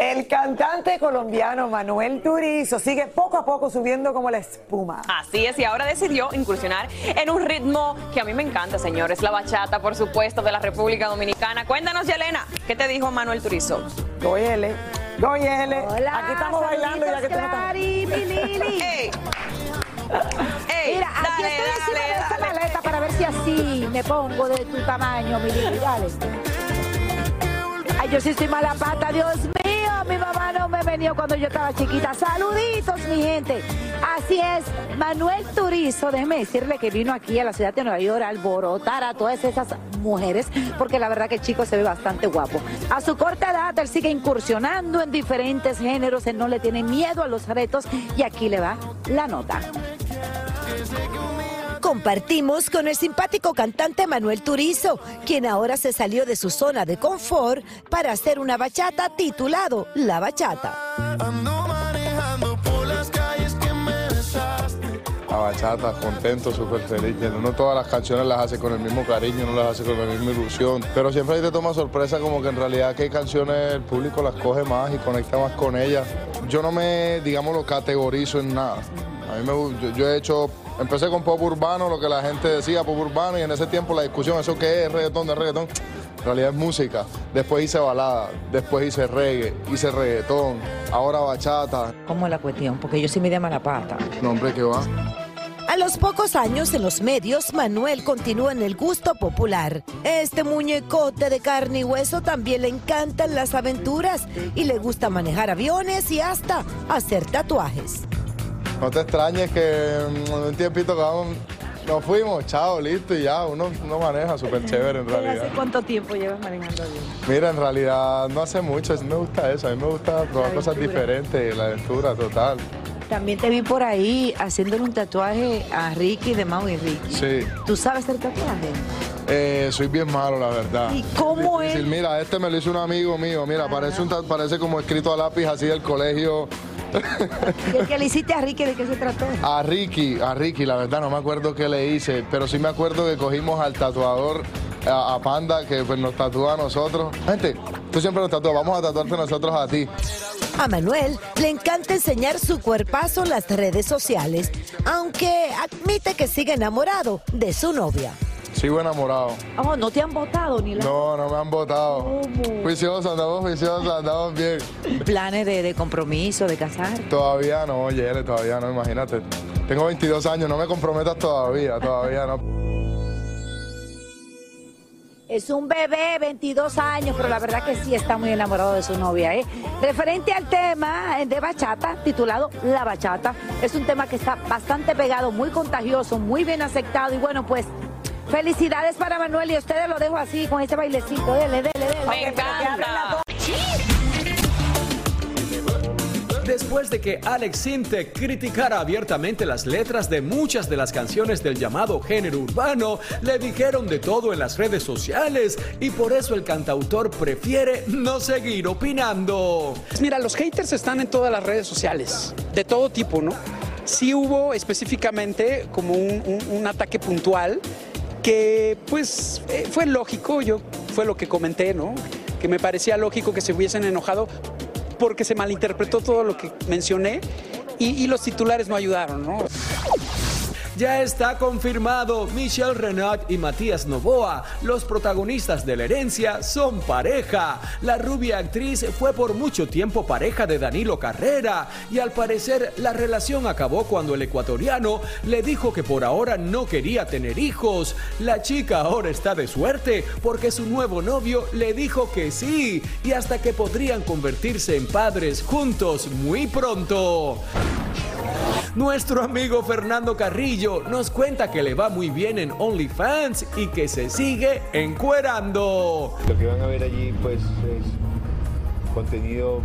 El cantante colombiano Manuel Turizo sigue poco a poco subiendo como la espuma. Así es, y ahora decidió incursionar en un ritmo que a mí me encanta, señores, la bachata, por supuesto, de la República Dominicana. Cuéntanos, Yelena, ¿qué te dijo Manuel Turizo? Goyele, Goyele. Hola, Aquí estamos bailando ya que tú. ¡Ey! Mira, aquí dale, estoy encima dale, de esta dale. maleta para ver si así me pongo de tu tamaño, mi Lili. Dale. Yo sí estoy mala pata, Dios mío. Mi mamá no me venía cuando yo estaba chiquita. Saluditos, mi gente. Así es, Manuel Turizo, déjeme decirle que vino aquí a la ciudad de Nueva York a alborotar a todas esas mujeres, porque la verdad que el chico se ve bastante guapo. A su corta edad, él sigue incursionando en diferentes géneros, él no le tiene miedo a los retos y aquí le va la nota. Compartimos con el simpático cantante Manuel Turizo, quien ahora se salió de su zona de confort para hacer una bachata titulado La Bachata. La bachata, contento, súper feliz. que No todas las canciones las hace con el mismo cariño, no las hace con la misma ilusión. Pero siempre ahí te toma sorpresa como que en realidad que hay canciones el público las coge más y conecta más con ellas. Yo no me, digamos, lo categorizo en nada. A mí me, yo, yo he hecho, empecé con pop urbano, lo que la gente decía pop urbano y en ese tiempo la discusión, ¿eso qué es? ¿Reggaetón de reggaetón? En realidad es música. Después hice balada, después hice reggae, hice reggaetón, ahora bachata. ¿Cómo es la cuestión? Porque yo sí me llamo la pata. No, hombre, ¿qué va? A los pocos años en los medios, Manuel continúa en el gusto popular. Este muñecote de carne y hueso también le encantan las aventuras y le gusta manejar aviones y hasta hacer tatuajes. No te extrañes que en un tiempito que vamos, nos fuimos, chao, listo y ya, uno, uno maneja súper chévere en realidad. ¿Hace cuánto tiempo llevas manejando avión? Mira, en realidad no hace mucho, sí me gusta eso, a mí me gusta probar cosas diferentes, la aventura total. También te vi por ahí haciéndole un tatuaje a Ricky de Mau y Ricky. Sí, ¿Tú sabes hacer tatuaje? eh, soy bien malo, la verdad. ¿Y cómo es? Mira, este me lo hizo un amigo mío, mira, parece, un, parece como escrito a lápiz así del colegio. ¿Y el que le hiciste a Ricky de qué se trató? A Ricky, a Ricky, la verdad no me acuerdo qué le hice, pero sí me acuerdo que cogimos al tatuador, a, a Panda, que pues, nos tatúa a nosotros. Gente, tú siempre nos tatúas, vamos a tatuarte nosotros a ti. A Manuel le encanta enseñar su cuerpazo en las redes sociales, aunque admite que sigue enamorado de su novia. Sigo enamorado. Oh, no te han votado ni la... No, no me han votado. Juiciosos, andamos juiciosos, andamos bien. planes de, de compromiso, de casar. Todavía no, Yele, todavía no, imagínate. Tengo 22 años, no me comprometas todavía, todavía no. Es un bebé, 22 años, pero la verdad que sí está muy enamorado de su novia. ¿eh? Referente al tema de bachata, titulado La Bachata, es un tema que está bastante pegado, muy contagioso, muy bien aceptado. Y bueno, pues felicidades para Manuel y ustedes lo dejo así, con ese bailecito. Dele, dele, dele. Me encanta. después de que Alex Sintek criticara abiertamente las letras de muchas de las canciones del llamado género urbano, le dijeron de todo en las redes sociales y por eso el cantautor prefiere no seguir opinando. Mira, los haters están en todas las redes sociales, de todo tipo, ¿no? Sí hubo específicamente como un, un ataque puntual que pues eh, fue lógico, yo fue lo que comenté, ¿no? Que me parecía lógico que se hubiesen enojado porque se malinterpretó todo lo que mencioné y, y los titulares no ayudaron, ¿no? Ya está confirmado, Michelle Renat y Matías Novoa, los protagonistas de la herencia, son pareja. La rubia actriz fue por mucho tiempo pareja de Danilo Carrera y al parecer la relación acabó cuando el ecuatoriano le dijo que por ahora no quería tener hijos. La chica ahora está de suerte porque su nuevo novio le dijo que sí y hasta que podrían convertirse en padres juntos muy pronto. Nuestro amigo Fernando Carrillo nos cuenta que le va muy bien en OnlyFans y que se sigue encuerando. Lo que van a ver allí pues es contenido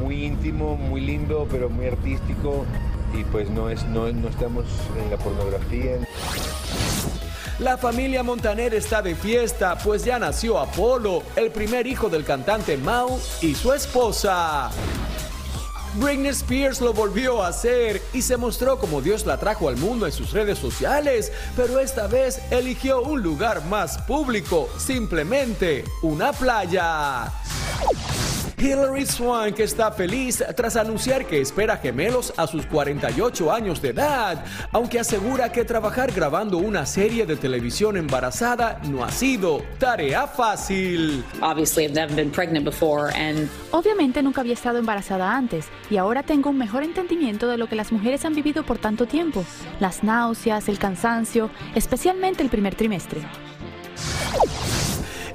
muy íntimo, muy lindo, pero muy artístico y pues no, es, no, no estamos en la pornografía. La familia Montaner está de fiesta, pues ya nació Apolo, el primer hijo del cantante Mau y su esposa. Britney Spears lo volvió a hacer y se mostró como Dios la trajo al mundo en sus redes sociales, pero esta vez eligió un lugar más público, simplemente una playa. Hilary Swank está feliz tras anunciar que espera gemelos a sus 48 años de edad, aunque asegura que trabajar grabando una serie de televisión embarazada no ha sido tarea fácil. Obviamente nunca había estado embarazada antes y ahora tengo un mejor entendimiento de lo que las mujeres han vivido por tanto tiempo, las náuseas, el cansancio, especialmente el primer trimestre.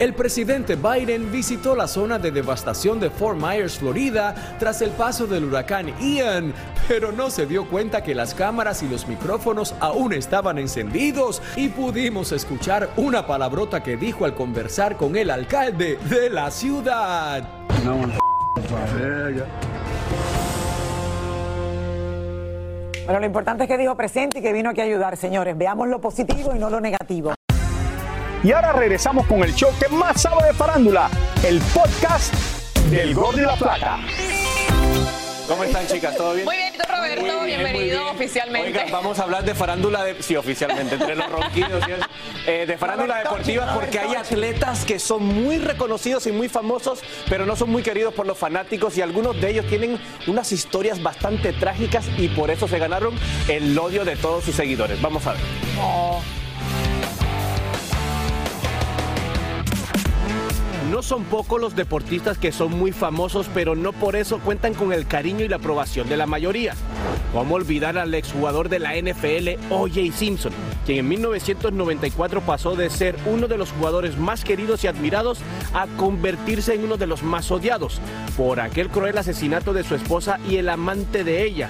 El presidente Biden visitó la zona de devastación de Fort Myers, Florida, tras el paso del huracán Ian, pero no se dio cuenta que las cámaras y los micrófonos aún estaban encendidos y pudimos escuchar una palabrota que dijo al conversar con el alcalde de la ciudad. Bueno, lo importante es que dijo presente y que vino aquí a ayudar, señores. Veamos lo positivo y no lo negativo. Y ahora regresamos con el show que más sabe de farándula, el podcast del Gol de la Plata. ¿Cómo están, chicas? ¿Todo bien? Muy bien, Roberto. Muy bien, Bienvenido muy bien. oficialmente. Oiga, vamos a hablar de farándula, de, sí, oficialmente, entre los ronquidos. Eh, de farándula deportiva, porque hay atletas que son muy reconocidos y muy famosos, pero no son muy queridos por los fanáticos y algunos de ellos tienen unas historias bastante trágicas y por eso se ganaron el odio de todos sus seguidores. Vamos a ver. No son pocos los deportistas que son muy famosos, pero no por eso cuentan con el cariño y la aprobación de la mayoría. ¿Cómo olvidar al exjugador de la NFL, O.J. Simpson, quien en 1994 pasó de ser uno de los jugadores más queridos y admirados a convertirse en uno de los más odiados por aquel cruel asesinato de su esposa y el amante de ella?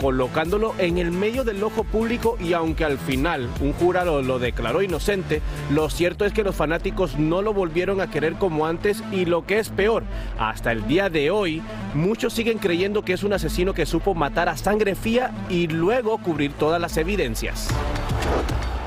Colocándolo en el medio del ojo público y aunque al final un jurado lo declaró inocente, lo cierto es que los fanáticos no lo volvieron a querer como antes y lo que es peor, hasta el día de hoy, muchos siguen creyendo que es un asesino que supo matar a sangre fría y luego cubrir todas las evidencias.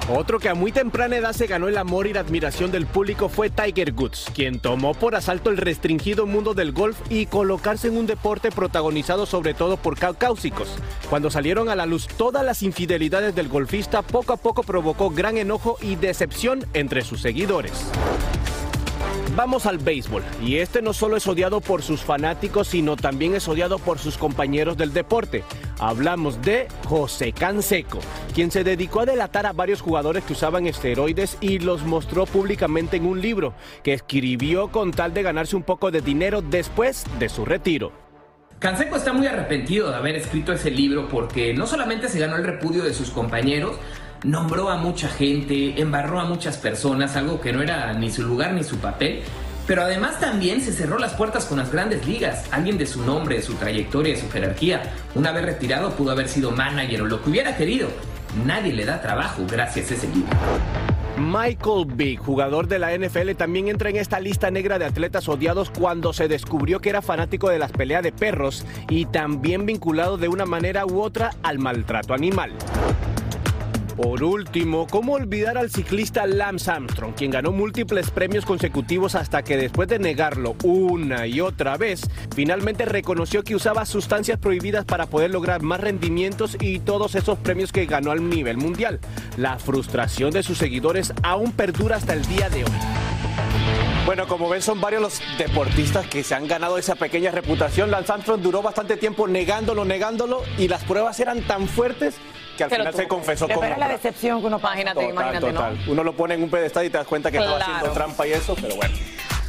Otro que a muy temprana edad se ganó el amor y la admiración del público fue Tiger Woods, quien tomó por asalto el restringido mundo del golf y colocarse en un deporte protagonizado sobre todo por caucásicos. Cuando salieron a la luz todas las infidelidades del golfista, poco a poco provocó gran enojo y decepción entre sus seguidores. Vamos al béisbol, y este no solo es odiado por sus fanáticos, sino también es odiado por sus compañeros del deporte. Hablamos de José Canseco, quien se dedicó a delatar a varios jugadores que usaban esteroides y los mostró públicamente en un libro que escribió con tal de ganarse un poco de dinero después de su retiro. Canseco está muy arrepentido de haber escrito ese libro porque no solamente se ganó el repudio de sus compañeros, nombró a mucha gente, embarró a muchas personas, algo que no era ni su lugar ni su papel. Pero además también se cerró las puertas con las grandes ligas. Alguien de su nombre, de su trayectoria, de su jerarquía, una vez retirado pudo haber sido manager o lo que hubiera querido. Nadie le da trabajo gracias a ese libro. Michael Vick, jugador de la NFL, también entra en esta lista negra de atletas odiados cuando se descubrió que era fanático de las peleas de perros y también vinculado de una manera u otra al maltrato animal. Por último, ¿cómo olvidar al ciclista Lance Armstrong, quien ganó múltiples premios consecutivos hasta que después de negarlo una y otra vez, finalmente reconoció que usaba sustancias prohibidas para poder lograr más rendimientos y todos esos premios que ganó al nivel mundial? La frustración de sus seguidores aún perdura hasta el día de hoy. Bueno, como ven, son varios los deportistas que se han ganado esa pequeña reputación. Lance Armstrong duró bastante tiempo negándolo, negándolo, y las pruebas eran tan fuertes que al Pero final tú- se confesó Pero como... es la decepción que uno pasa. Imagínate, Total, imagínate, ¿no? total. Uno lo pone en un pedestal y te das cuenta que estaba Claro. haciendo trampa y eso, pero bueno.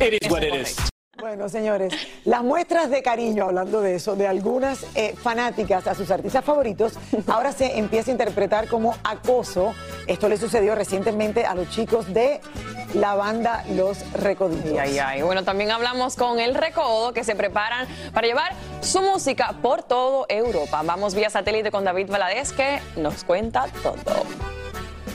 It is what it is. Bueno, señores, las muestras de cariño, hablando de eso, de algunas eh, fanáticas a sus artistas favoritos, ahora se empieza a interpretar como acoso. Esto le sucedió recientemente a los chicos de la banda Los Recoditos. Ay, ay. Bueno, también hablamos con el Recodo que se preparan para llevar su música por todo Europa. Vamos vía satélite con David Valadez que nos cuenta todo.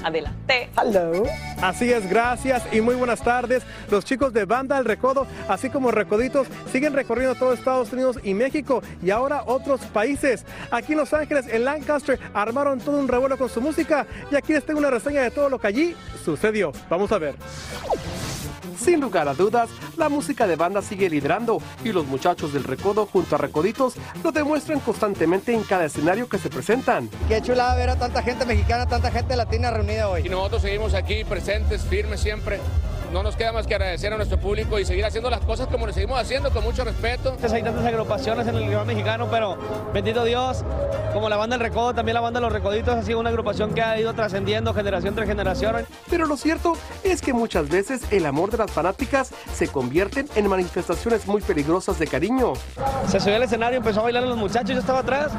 Adelante. Hello. Así es, gracias y muy buenas tardes. Los chicos de Banda El Recodo, así como Recoditos, siguen recorriendo todo Estados Unidos y México y ahora otros países. Aquí en Los Ángeles, en Lancaster, armaron todo un revuelo con su música y aquí les tengo una reseña de todo lo que allí sucedió. Vamos a ver. Sin lugar a dudas, la música de banda sigue liderando y los muchachos del Recodo junto a Recoditos lo demuestran constantemente en cada escenario que se presentan. Qué chulada ver a tanta gente mexicana, tanta gente latina reunida hoy. Y nosotros seguimos aquí presentes, firmes siempre. No nos queda más que agradecer a nuestro público y seguir haciendo las cosas como lo seguimos haciendo, con mucho respeto. Hay tantas agrupaciones en el idioma mexicano, pero bendito Dios, como la banda El Recodo, también la banda Los Recoditos ha sido una agrupación que ha ido trascendiendo generación tras generación. Pero lo cierto es que muchas veces el amor de las fanáticas se convierten en manifestaciones muy peligrosas de cariño. Se subió al escenario, empezó a bailar los muchachos, yo estaba atrás.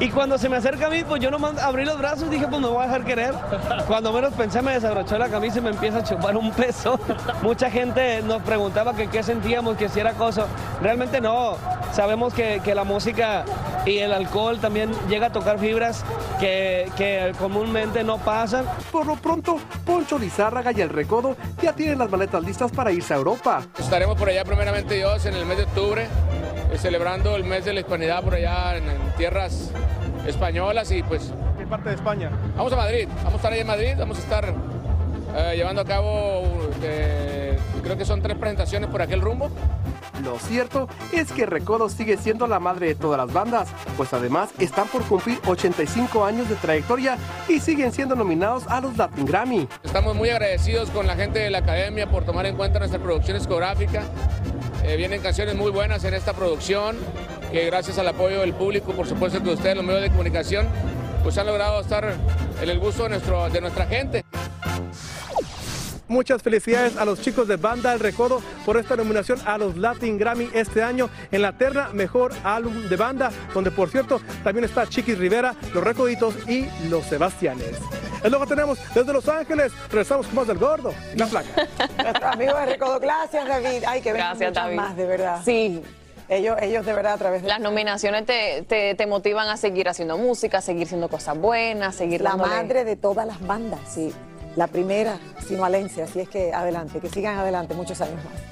Y cuando se me acerca a mí, pues yo nomás abrí los brazos y dije, pues me voy a dejar querer. Cuando menos pensé, me desabrochó la camisa y me empieza a chupar un peso. Mucha gente nos preguntaba que qué sentíamos, que si era acoso. Realmente no. Sabemos que, que la música y el alcohol también llega a tocar fibras que, que comúnmente no pasan. Por lo pronto, Poncho Lizárraga y el Recodo ya tienen las maletas listas para irse a Europa. Estaremos por allá primeramente Dios en el mes de octubre, celebrando el mes de la hispanidad por allá en, en tierras españolas y pues... ¿Qué parte de España? Vamos a Madrid, vamos a estar ahí en Madrid, vamos a estar eh, llevando a cabo, eh, creo que son tres presentaciones por aquel rumbo. Lo cierto es que Recodo sigue siendo la madre de todas las bandas, pues además están por cumplir 85 años de trayectoria y siguen siendo nominados a los Latin Grammy. Estamos muy agradecidos con la gente de la academia por tomar en cuenta nuestra producción discográfica. Eh, vienen canciones muy buenas en esta producción, que gracias al apoyo del público, por supuesto que ustedes, los medios de comunicación, pues han logrado estar en el gusto de, nuestro, de nuestra gente. Muchas felicidades a los chicos de Banda El Recodo por esta nominación a los Latin Grammy este año en la terna Mejor Álbum de Banda, donde por cierto también está Chiquis Rivera, Los Recoditos y Los Sebastianes. Es lo que tenemos desde Los Ángeles. Regresamos con más del gordo y la flaca. Nuestro amigo de Recodo, gracias David. Ay, que vengan Gracias, muchas David. más, de verdad. Sí. Ellos, ellos de verdad a través de Las nominaciones te, te, te motivan a seguir haciendo música, a seguir haciendo cosas buenas, seguir la dándole- madre de todas las bandas. Sí. La primera, sino Valencia. Así es que adelante, que sigan adelante muchos años más.